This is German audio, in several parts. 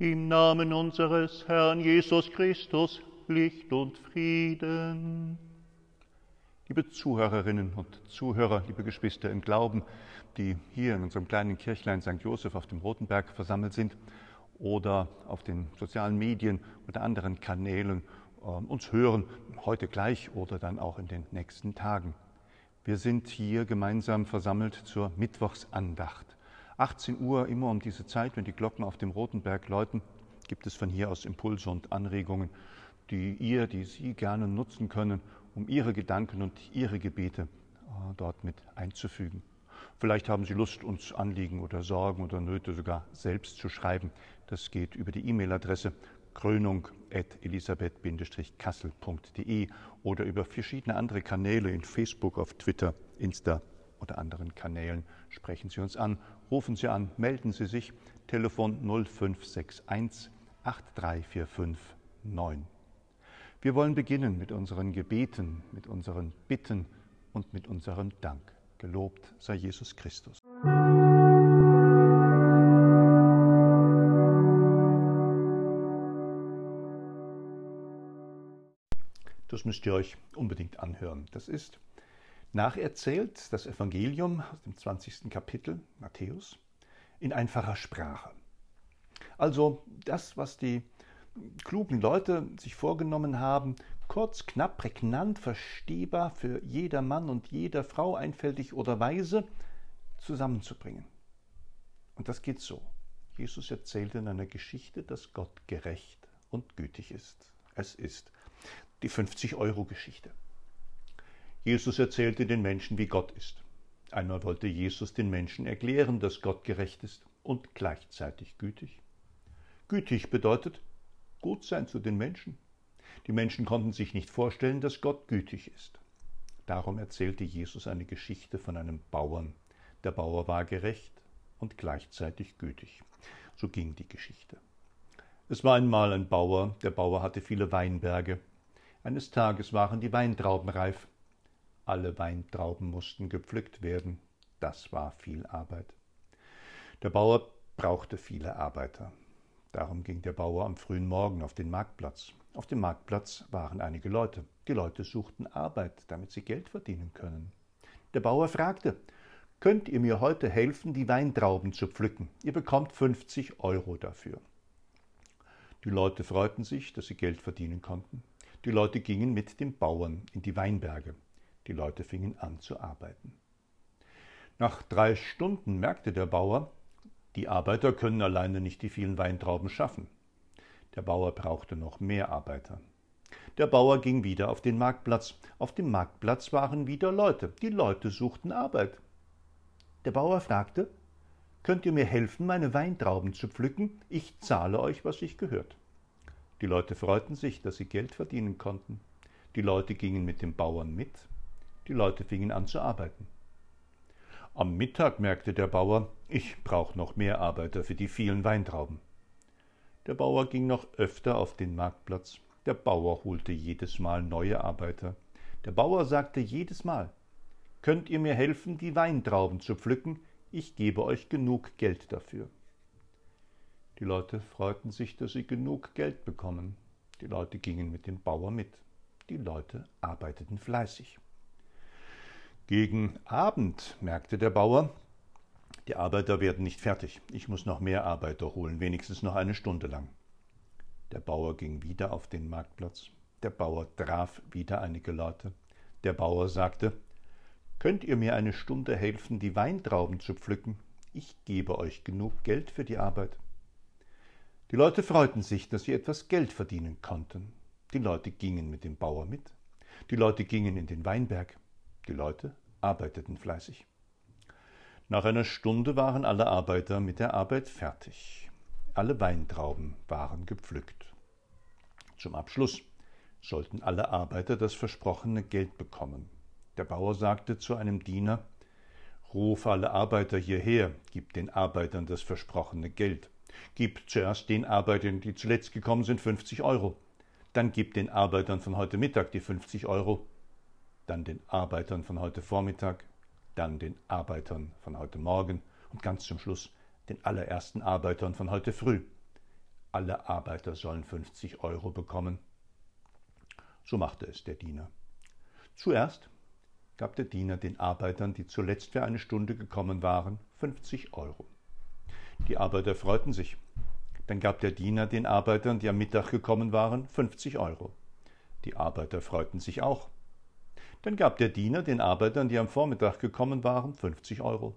Im Namen unseres Herrn Jesus Christus, Licht und Frieden. Liebe Zuhörerinnen und Zuhörer, liebe Geschwister im Glauben, die hier in unserem kleinen Kirchlein St. Josef auf dem Rotenberg versammelt sind oder auf den sozialen Medien oder anderen Kanälen äh, uns hören, heute gleich oder dann auch in den nächsten Tagen. Wir sind hier gemeinsam versammelt zur Mittwochsandacht. 18 Uhr, immer um diese Zeit, wenn die Glocken auf dem Rotenberg läuten, gibt es von hier aus Impulse und Anregungen, die ihr, die Sie gerne nutzen können, um Ihre Gedanken und Ihre Gebete äh, dort mit einzufügen. Vielleicht haben Sie Lust, uns Anliegen oder Sorgen oder Nöte sogar selbst zu schreiben. Das geht über die E-Mail-Adresse krönung.elisabeth-kassel.de oder über verschiedene andere Kanäle in Facebook, auf Twitter, Insta oder anderen Kanälen. Sprechen Sie uns an, rufen Sie an, melden Sie sich. Telefon 0561 83459. Wir wollen beginnen mit unseren Gebeten, mit unseren Bitten und mit unserem Dank. Gelobt sei Jesus Christus. Das müsst ihr euch unbedingt anhören. Das ist nacherzählt das Evangelium aus dem 20. Kapitel Matthäus in einfacher Sprache. Also das, was die klugen Leute sich vorgenommen haben, kurz, knapp, prägnant, verstehbar für jeder Mann und jeder Frau, einfältig oder weise, zusammenzubringen. Und das geht so. Jesus erzählt in einer Geschichte, dass Gott gerecht und gütig ist. Es ist die 50-Euro-Geschichte. Jesus erzählte den Menschen, wie Gott ist. Einmal wollte Jesus den Menschen erklären, dass Gott gerecht ist und gleichzeitig gütig. Gütig bedeutet gut sein zu den Menschen. Die Menschen konnten sich nicht vorstellen, dass Gott gütig ist. Darum erzählte Jesus eine Geschichte von einem Bauern. Der Bauer war gerecht und gleichzeitig gütig. So ging die Geschichte. Es war einmal ein Bauer, der Bauer hatte viele Weinberge. Eines Tages waren die Weintrauben reif. Alle Weintrauben mussten gepflückt werden. Das war viel Arbeit. Der Bauer brauchte viele Arbeiter. Darum ging der Bauer am frühen Morgen auf den Marktplatz. Auf dem Marktplatz waren einige Leute. Die Leute suchten Arbeit, damit sie Geld verdienen können. Der Bauer fragte, Könnt ihr mir heute helfen, die Weintrauben zu pflücken? Ihr bekommt 50 Euro dafür. Die Leute freuten sich, dass sie Geld verdienen konnten. Die Leute gingen mit dem Bauern in die Weinberge. Die Leute fingen an zu arbeiten. Nach drei Stunden merkte der Bauer, die Arbeiter können alleine nicht die vielen Weintrauben schaffen. Der Bauer brauchte noch mehr Arbeiter. Der Bauer ging wieder auf den Marktplatz. Auf dem Marktplatz waren wieder Leute. Die Leute suchten Arbeit. Der Bauer fragte, Könnt ihr mir helfen, meine Weintrauben zu pflücken? Ich zahle euch, was sich gehört. Die Leute freuten sich, dass sie Geld verdienen konnten. Die Leute gingen mit dem Bauern mit. Die Leute fingen an zu arbeiten. Am Mittag merkte der Bauer, ich brauche noch mehr Arbeiter für die vielen Weintrauben. Der Bauer ging noch öfter auf den Marktplatz. Der Bauer holte jedes Mal neue Arbeiter. Der Bauer sagte jedes Mal, Könnt ihr mir helfen, die Weintrauben zu pflücken? Ich gebe euch genug Geld dafür. Die Leute freuten sich, dass sie genug Geld bekommen. Die Leute gingen mit dem Bauer mit. Die Leute arbeiteten fleißig. Gegen Abend merkte der Bauer, die Arbeiter werden nicht fertig. Ich muss noch mehr Arbeiter holen, wenigstens noch eine Stunde lang. Der Bauer ging wieder auf den Marktplatz. Der Bauer traf wieder einige Leute. Der Bauer sagte, Könnt ihr mir eine Stunde helfen, die Weintrauben zu pflücken? Ich gebe euch genug Geld für die Arbeit. Die Leute freuten sich, dass sie etwas Geld verdienen konnten. Die Leute gingen mit dem Bauer mit. Die Leute gingen in den Weinberg. Die Leute arbeiteten fleißig. Nach einer Stunde waren alle Arbeiter mit der Arbeit fertig. Alle Weintrauben waren gepflückt. Zum Abschluss sollten alle Arbeiter das versprochene Geld bekommen. Der Bauer sagte zu einem Diener Ruf alle Arbeiter hierher, gib den Arbeitern das versprochene Geld. Gib zuerst den Arbeitern, die zuletzt gekommen sind, 50 Euro. Dann gib den Arbeitern von heute Mittag die 50 Euro dann den Arbeitern von heute Vormittag, dann den Arbeitern von heute Morgen und ganz zum Schluss den allerersten Arbeitern von heute früh. alle Arbeiter sollen 50 Euro bekommen. So machte es der Diener. Zuerst gab der Diener den Arbeitern, die zuletzt für eine Stunde gekommen waren, 50 Euro. Die Arbeiter freuten sich. Dann gab der Diener den Arbeitern, die am Mittag gekommen waren, 50 Euro. Die Arbeiter freuten sich auch. Dann gab der Diener den Arbeitern, die am Vormittag gekommen waren, 50 Euro.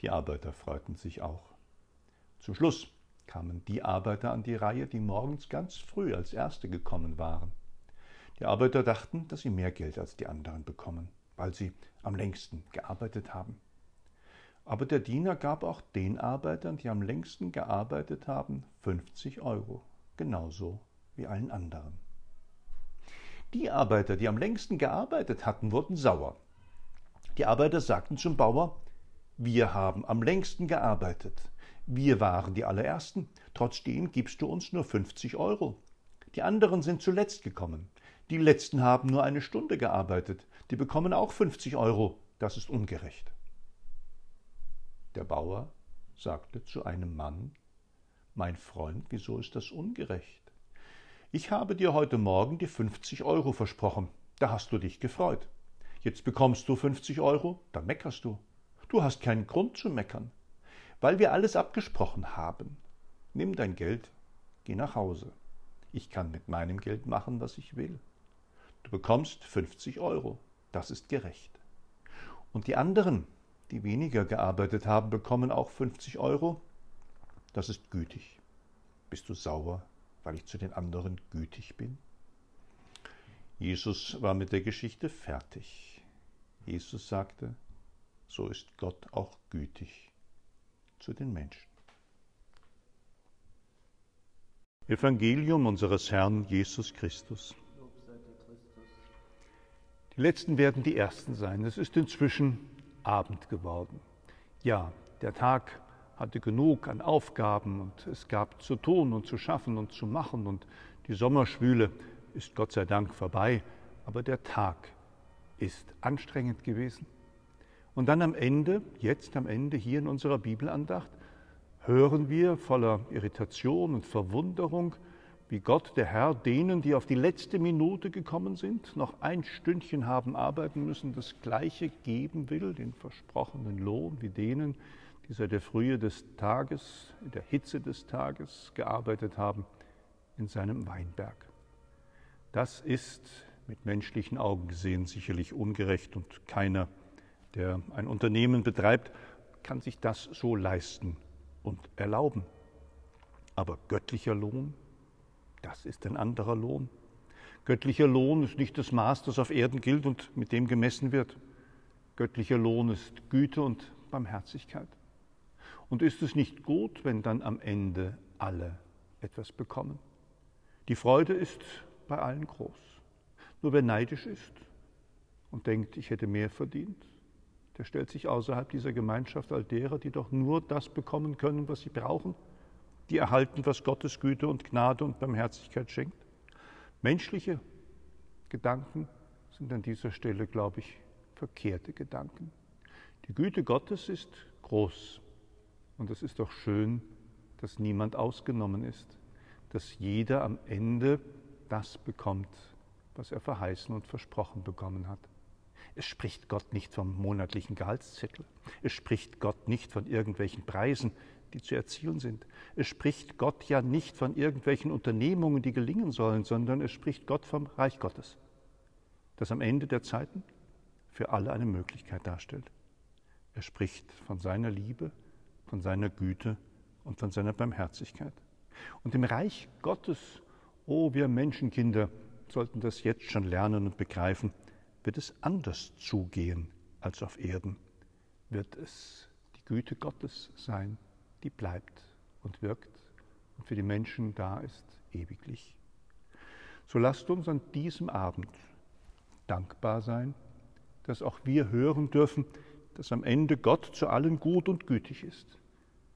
Die Arbeiter freuten sich auch. Zum Schluss kamen die Arbeiter an die Reihe, die morgens ganz früh als Erste gekommen waren. Die Arbeiter dachten, dass sie mehr Geld als die anderen bekommen, weil sie am längsten gearbeitet haben. Aber der Diener gab auch den Arbeitern, die am längsten gearbeitet haben, 50 Euro, genauso wie allen anderen. Die Arbeiter, die am längsten gearbeitet hatten, wurden sauer. Die Arbeiter sagten zum Bauer, wir haben am längsten gearbeitet. Wir waren die allerersten. Trotzdem gibst du uns nur 50 Euro. Die anderen sind zuletzt gekommen. Die letzten haben nur eine Stunde gearbeitet. Die bekommen auch 50 Euro. Das ist ungerecht. Der Bauer sagte zu einem Mann, Mein Freund, wieso ist das ungerecht? Ich habe dir heute Morgen die 50 Euro versprochen. Da hast du dich gefreut. Jetzt bekommst du 50 Euro, dann meckerst du. Du hast keinen Grund zu meckern, weil wir alles abgesprochen haben. Nimm dein Geld, geh nach Hause. Ich kann mit meinem Geld machen, was ich will. Du bekommst 50 Euro. Das ist gerecht. Und die anderen, die weniger gearbeitet haben, bekommen auch 50 Euro. Das ist gütig. Bist du sauer, weil ich zu den anderen gütig bin? Jesus war mit der Geschichte fertig. Jesus sagte, so ist Gott auch gütig zu den Menschen. Evangelium unseres Herrn Jesus Christus. Die letzten werden die ersten sein. Es ist inzwischen Abend geworden. Ja, der Tag hatte genug an Aufgaben und es gab zu tun und zu schaffen und zu machen und die Sommerschwüle ist Gott sei Dank vorbei, aber der Tag ist anstrengend gewesen. Und dann am Ende, jetzt am Ende hier in unserer Bibelandacht, hören wir voller Irritation und Verwunderung, wie Gott, der Herr, denen, die auf die letzte Minute gekommen sind, noch ein Stündchen haben arbeiten müssen, das Gleiche geben will, den versprochenen Lohn, wie denen, die seit der Frühe des Tages, in der Hitze des Tages gearbeitet haben, in seinem Weinberg. Das ist mit menschlichen Augen gesehen sicherlich ungerecht und keiner der ein Unternehmen betreibt, kann sich das so leisten und erlauben. Aber göttlicher Lohn, das ist ein anderer Lohn. Göttlicher Lohn ist nicht das Maß, das auf Erden gilt und mit dem gemessen wird. Göttlicher Lohn ist Güte und Barmherzigkeit. Und ist es nicht gut, wenn dann am Ende alle etwas bekommen? Die Freude ist bei allen groß. Nur wer neidisch ist und denkt, ich hätte mehr verdient, der stellt sich außerhalb dieser Gemeinschaft all derer, die doch nur das bekommen können, was sie brauchen, die erhalten, was Gottes Güte und Gnade und Barmherzigkeit schenkt. Menschliche Gedanken sind an dieser Stelle, glaube ich, verkehrte Gedanken. Die Güte Gottes ist groß und es ist doch schön, dass niemand ausgenommen ist, dass jeder am Ende das bekommt, was er verheißen und versprochen bekommen hat. Es spricht Gott nicht vom monatlichen Gehaltszettel. Es spricht Gott nicht von irgendwelchen Preisen, die zu erzielen sind. Es spricht Gott ja nicht von irgendwelchen Unternehmungen, die gelingen sollen, sondern es spricht Gott vom Reich Gottes, das am Ende der Zeiten für alle eine Möglichkeit darstellt. Er spricht von seiner Liebe, von seiner Güte und von seiner Barmherzigkeit. Und im Reich Gottes, oh wir Menschenkinder, sollten das jetzt schon lernen und begreifen, wird es anders zugehen als auf Erden, wird es die Güte Gottes sein, die bleibt und wirkt und für die Menschen da ist ewiglich. So lasst uns an diesem Abend dankbar sein, dass auch wir hören dürfen, dass am Ende Gott zu allen gut und gütig ist,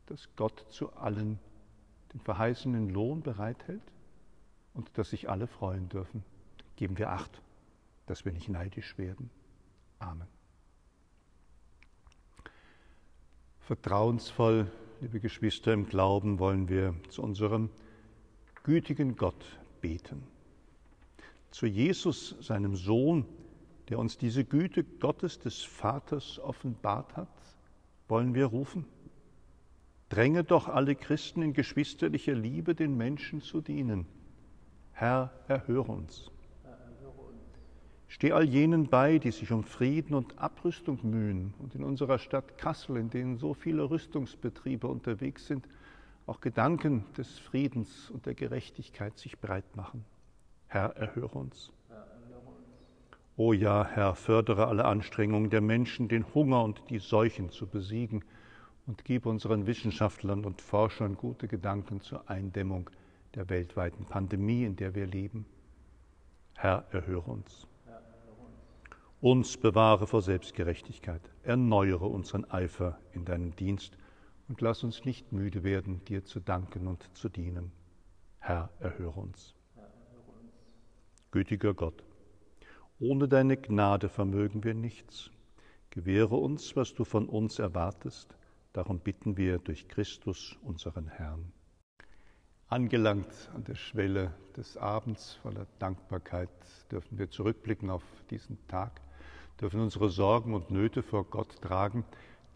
dass Gott zu allen den verheißenen Lohn bereithält und dass sich alle freuen dürfen. Geben wir Acht dass wir nicht neidisch werden. Amen. Vertrauensvoll liebe Geschwister im Glauben, wollen wir zu unserem gütigen Gott beten. Zu Jesus, seinem Sohn, der uns diese Güte Gottes des Vaters offenbart hat, wollen wir rufen. Dränge doch alle Christen in geschwisterlicher Liebe den Menschen zu dienen. Herr, erhöre uns. Steh all jenen bei, die sich um Frieden und Abrüstung mühen und in unserer Stadt Kassel, in denen so viele Rüstungsbetriebe unterwegs sind, auch Gedanken des Friedens und der Gerechtigkeit sich breit machen. Herr, erhöre uns. O ja, Herr, fördere alle Anstrengungen der Menschen, den Hunger und die Seuchen zu besiegen und gib unseren Wissenschaftlern und Forschern gute Gedanken zur Eindämmung der weltweiten Pandemie, in der wir leben. Herr, erhöre uns. Uns bewahre vor Selbstgerechtigkeit, erneuere unseren Eifer in deinem Dienst und lass uns nicht müde werden, dir zu danken und zu dienen. Herr, erhöre uns. Gütiger Gott, ohne deine Gnade vermögen wir nichts. Gewähre uns, was du von uns erwartest. Darum bitten wir durch Christus, unseren Herrn. Angelangt an der Schwelle des Abends voller Dankbarkeit dürfen wir zurückblicken auf diesen Tag dürfen unsere Sorgen und Nöte vor Gott tragen,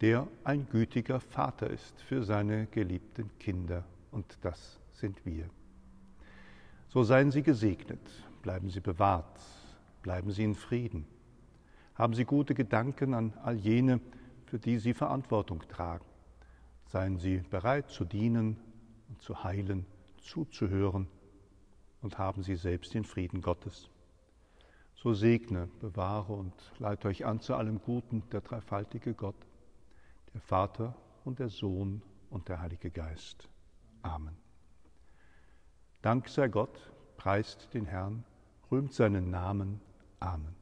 der ein gütiger Vater ist für seine geliebten Kinder. Und das sind wir. So seien Sie gesegnet, bleiben Sie bewahrt, bleiben Sie in Frieden. Haben Sie gute Gedanken an all jene, für die Sie Verantwortung tragen. Seien Sie bereit zu dienen und zu heilen, zuzuhören und haben Sie selbst den Frieden Gottes. So segne, bewahre und leite euch an zu allem Guten der dreifaltige Gott, der Vater und der Sohn und der Heilige Geist. Amen. Dank sei Gott, preist den Herrn, rühmt seinen Namen. Amen.